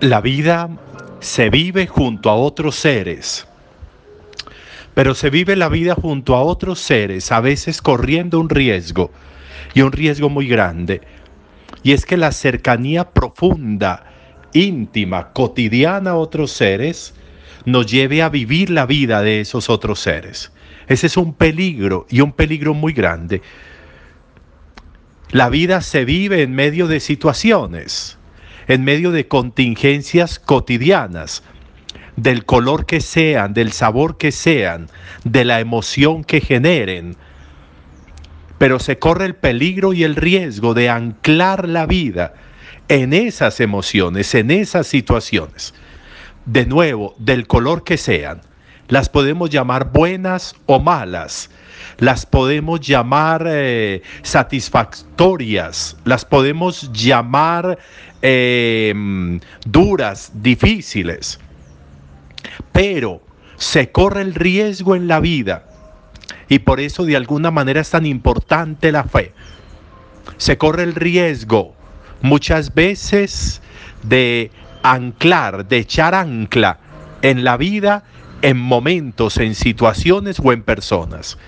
La vida se vive junto a otros seres, pero se vive la vida junto a otros seres, a veces corriendo un riesgo, y un riesgo muy grande. Y es que la cercanía profunda, íntima, cotidiana a otros seres, nos lleve a vivir la vida de esos otros seres. Ese es un peligro y un peligro muy grande. La vida se vive en medio de situaciones, en medio de contingencias cotidianas, del color que sean, del sabor que sean, de la emoción que generen. Pero se corre el peligro y el riesgo de anclar la vida en esas emociones, en esas situaciones. De nuevo, del color que sean. Las podemos llamar buenas o malas, las podemos llamar eh, satisfactorias, las podemos llamar em, duras, difíciles. Pero se corre el riesgo en la vida y por eso de alguna manera es tan importante la fe. Se corre el riesgo muchas veces de anclar, de echar ancla en la vida en momentos, en situaciones o en personas.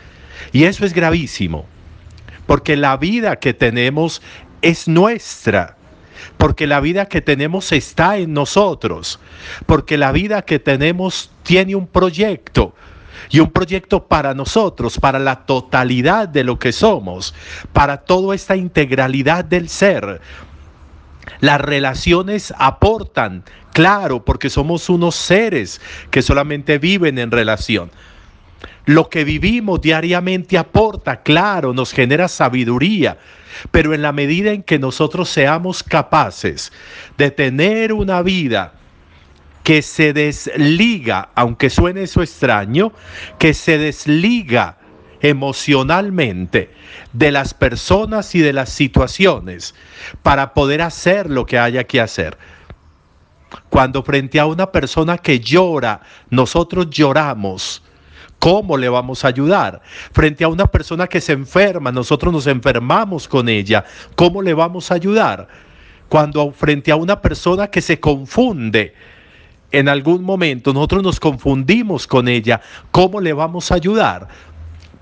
Y eso es gravísimo, porque la vida que tenemos es nuestra, porque la vida que tenemos está en nosotros, porque la vida que tenemos tiene un proyecto, y un proyecto para nosotros, para la totalidad de lo que somos, para toda esta integralidad del ser. Las relaciones aportan, claro, porque somos unos seres que solamente viven en relación. Lo que vivimos diariamente aporta, claro, nos genera sabiduría, pero en la medida en que nosotros seamos capaces de tener una vida que se desliga, aunque suene eso extraño, que se desliga emocionalmente de las personas y de las situaciones para poder hacer lo que haya que hacer. Cuando frente a una persona que llora, nosotros lloramos, ¿Cómo le vamos a ayudar? Frente a una persona que se enferma, nosotros nos enfermamos con ella, ¿cómo le vamos a ayudar? Cuando frente a una persona que se confunde, en algún momento nosotros nos confundimos con ella, ¿cómo le vamos a ayudar?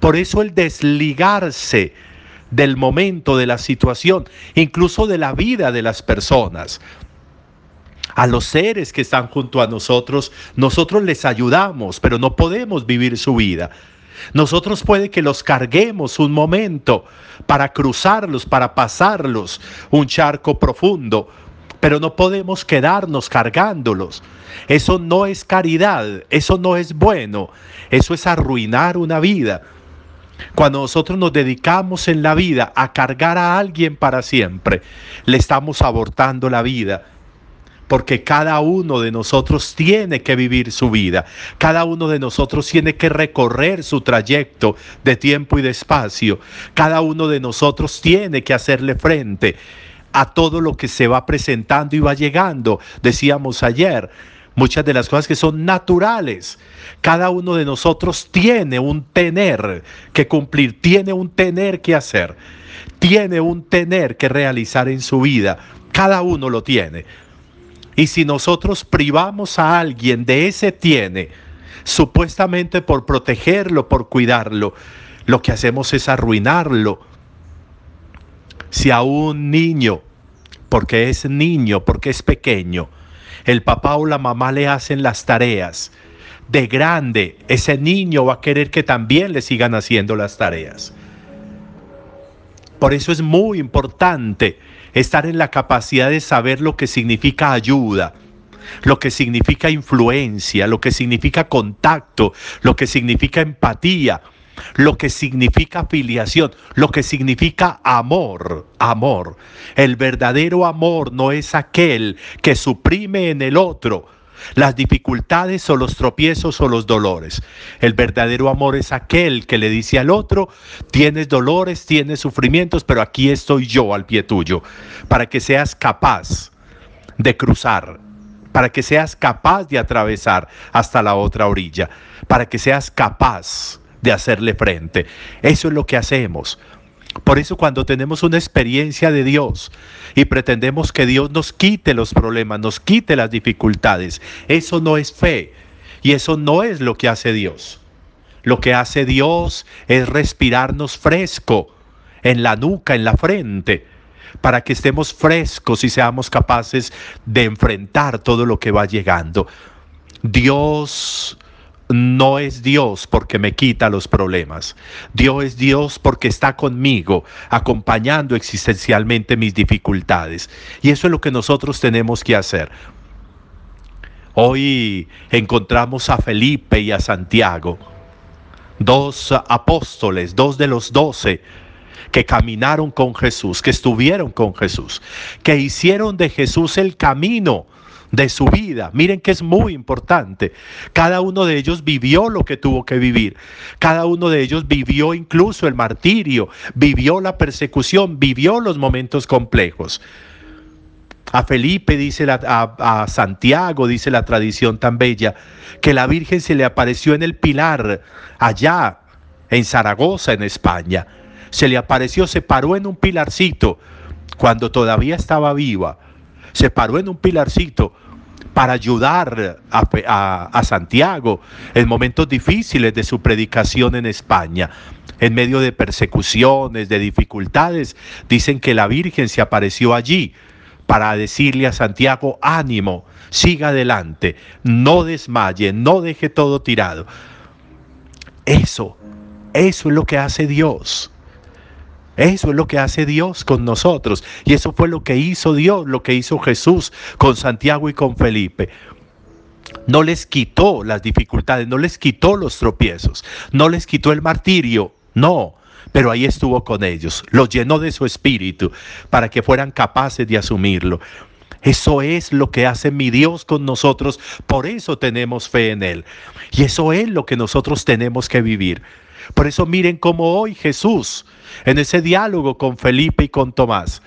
Por eso el desligarse del momento, de la situación, incluso de la vida de las personas a los seres que están junto a nosotros, nosotros les ayudamos, pero no podemos vivir su vida. Nosotros puede que los carguemos un momento para cruzarlos, para pasarlos un charco profundo, pero no podemos quedarnos cargándolos. Eso no es caridad, eso no es bueno, eso es arruinar una vida. Cuando nosotros nos dedicamos en la vida a cargar a alguien para siempre, le estamos abortando la vida porque cada uno de nosotros tiene que vivir su vida, cada uno de nosotros tiene que recorrer su trayecto de tiempo y de espacio, cada uno de nosotros tiene que hacerle frente a todo lo que se va presentando y va llegando, decíamos ayer. Muchas de las cosas que son naturales. Cada uno de nosotros tiene un tener que cumplir, tiene un tener que hacer, tiene un tener que realizar en su vida. Cada uno lo tiene. Y si nosotros privamos a alguien de ese tiene, supuestamente por protegerlo, por cuidarlo, lo que hacemos es arruinarlo. Si a un niño, porque es niño, porque es pequeño, el papá o la mamá le hacen las tareas, de grande ese niño va a querer que también le sigan haciendo las tareas. Por eso es muy importante estar en la capacidad de saber lo que significa ayuda, lo que significa influencia, lo que significa contacto, lo que significa empatía, lo que significa afiliación, lo que significa amor, amor. El verdadero amor no es aquel que suprime en el otro, las dificultades o los tropiezos o los dolores. El verdadero amor es aquel que le dice al otro, tienes dolores, tienes sufrimientos, pero aquí estoy yo al pie tuyo, para que seas capaz de cruzar, para que seas capaz de atravesar hasta la otra orilla, para que seas capaz de hacerle frente. Eso es lo que hacemos. Por eso cuando tenemos una experiencia de Dios y pretendemos que Dios nos quite los problemas, nos quite las dificultades, eso no es fe y eso no es lo que hace Dios. Lo que hace Dios es respirarnos fresco en la nuca, en la frente, para que estemos frescos y seamos capaces de enfrentar todo lo que va llegando. Dios no es Dios porque me quita los problemas. Dios es Dios porque está conmigo, acompañando existencialmente mis dificultades. Y eso es lo que nosotros tenemos que hacer. Hoy encontramos a Felipe y a Santiago, dos apóstoles, dos de los doce que caminaron con Jesús, que estuvieron con Jesús, que hicieron de Jesús el camino de su vida. Miren que es muy importante. Cada uno de ellos vivió lo que tuvo que vivir. Cada uno de ellos vivió incluso el martirio, vivió la persecución, vivió los momentos complejos. A Felipe dice la, a, a Santiago dice la tradición tan bella que la Virgen se le apareció en el pilar allá en Zaragoza en España. Se le apareció, se paró en un pilarcito cuando todavía estaba viva se paró en un pilarcito para ayudar a, Santiago en momentos difíciles de su predicación en España. En medio de persecuciones, de dificultades, dicen que la Virgen se apareció allí para decirle a Santiago, ánimo, siga adelante, no desmaye, no deje todo tirado. Eso, eso es lo que hace Dios. Eso es lo que hace Dios con nosotros. Y eso fue lo que hizo Dios, lo que hizo Jesús con Santiago y con Felipe. No les quitó las dificultades, no les quitó los tropiezos, no les quitó el martirio, no, pero ahí estuvo con ellos, los llenó de su espíritu para que fueran capaces de asumirlo. Eso es lo que hace mi Dios con nosotros, por eso tenemos fe en Él. Y eso es lo que nosotros tenemos que vivir. Por eso miren cómo hoy Jesús, en ese diálogo con Felipe y con Tomás,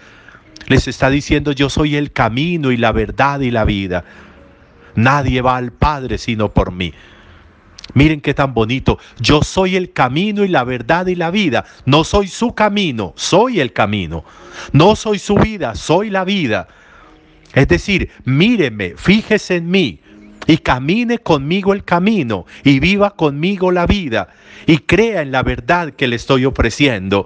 les está diciendo, yo soy el camino y la verdad y la vida. Nadie va al Padre sino por mí. Miren qué tan bonito. Yo soy el camino y la verdad y la vida. No soy su camino, soy el camino. No soy su vida, soy la vida. Es decir, míreme, fíjese en mí y camine conmigo el camino y viva conmigo la vida y crea en la verdad que le estoy ofreciendo.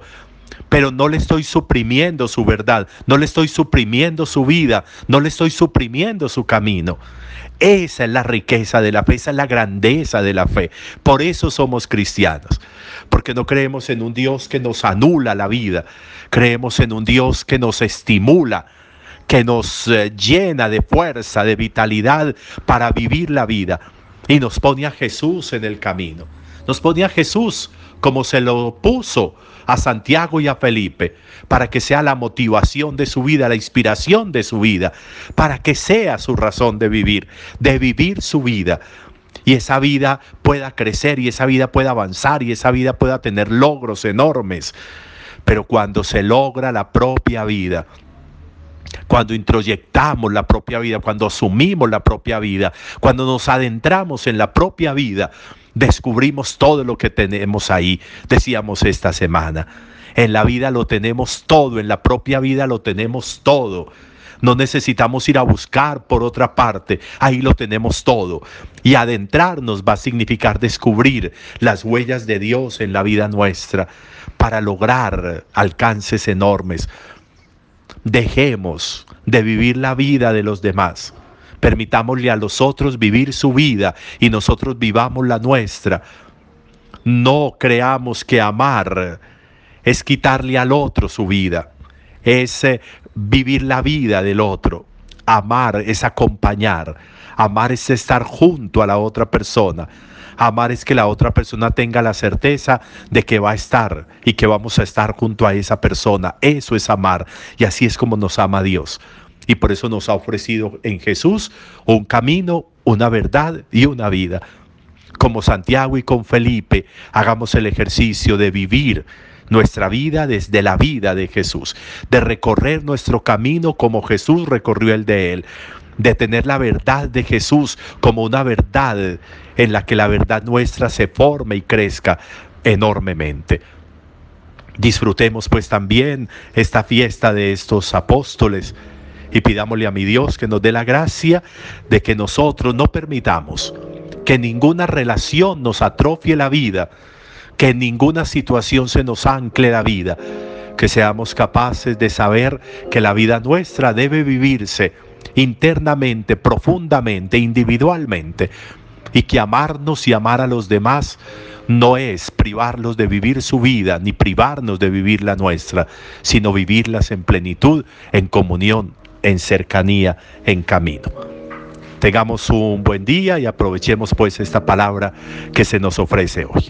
Pero no le estoy suprimiendo su verdad, no le estoy suprimiendo su vida, no le estoy suprimiendo su camino. Esa es la riqueza de la fe, esa es la grandeza de la fe. Por eso somos cristianos, porque no creemos en un Dios que nos anula la vida, creemos en un Dios que nos estimula, que nos eh, llena de fuerza, de vitalidad para vivir la vida. Y nos pone a Jesús en el camino. Nos pone a Jesús como se lo puso a Santiago y a Felipe, para que sea la motivación de su vida, la inspiración de su vida, para que sea su razón de vivir, de vivir su vida. Y esa vida pueda crecer y esa vida pueda avanzar y esa vida pueda tener logros enormes. Pero cuando se logra la propia vida, cuando introyectamos la propia vida, cuando asumimos la propia vida, cuando nos adentramos en la propia vida, descubrimos todo lo que tenemos ahí, decíamos esta semana. En la vida lo tenemos todo, en la propia vida lo tenemos todo. No necesitamos ir a buscar por otra parte, ahí lo tenemos todo. Y adentrarnos va a significar descubrir las huellas de Dios en la vida nuestra para lograr alcances enormes, Dejemos de vivir la vida de los demás. Permitámosle a los otros vivir su vida y nosotros vivamos la nuestra. No creamos que amar es quitarle al otro su vida, es eh, vivir la vida del otro. Amar es acompañar, amar es estar junto a la otra persona. Amar es que la otra persona tenga la certeza de que va a estar y que vamos a estar junto a esa persona. Eso es amar y así es como nos ama Dios. Y por eso nos ha ofrecido en Jesús un camino, una verdad y una vida. Como Santiago y con Felipe, hagamos el ejercicio de vivir nuestra vida desde la vida de Jesús, de recorrer nuestro camino como Jesús recorrió el de él, de tener la verdad de Jesús como una verdad en la que la verdad nuestra se forme y crezca enormemente. Disfrutemos pues también esta fiesta de estos apóstoles y pidámosle a mi Dios que nos dé la gracia de que nosotros no permitamos que ninguna relación nos atrofie la vida, que ninguna situación se nos ancle la vida, que seamos capaces de saber que la vida nuestra debe vivirse internamente, profundamente, individualmente, y que amarnos y amar a los demás no es privarlos de vivir su vida, ni privarnos de vivir la nuestra, sino vivirlas en plenitud, en comunión, en cercanía, en camino. Tengamos un buen día y aprovechemos pues esta palabra que se nos ofrece hoy.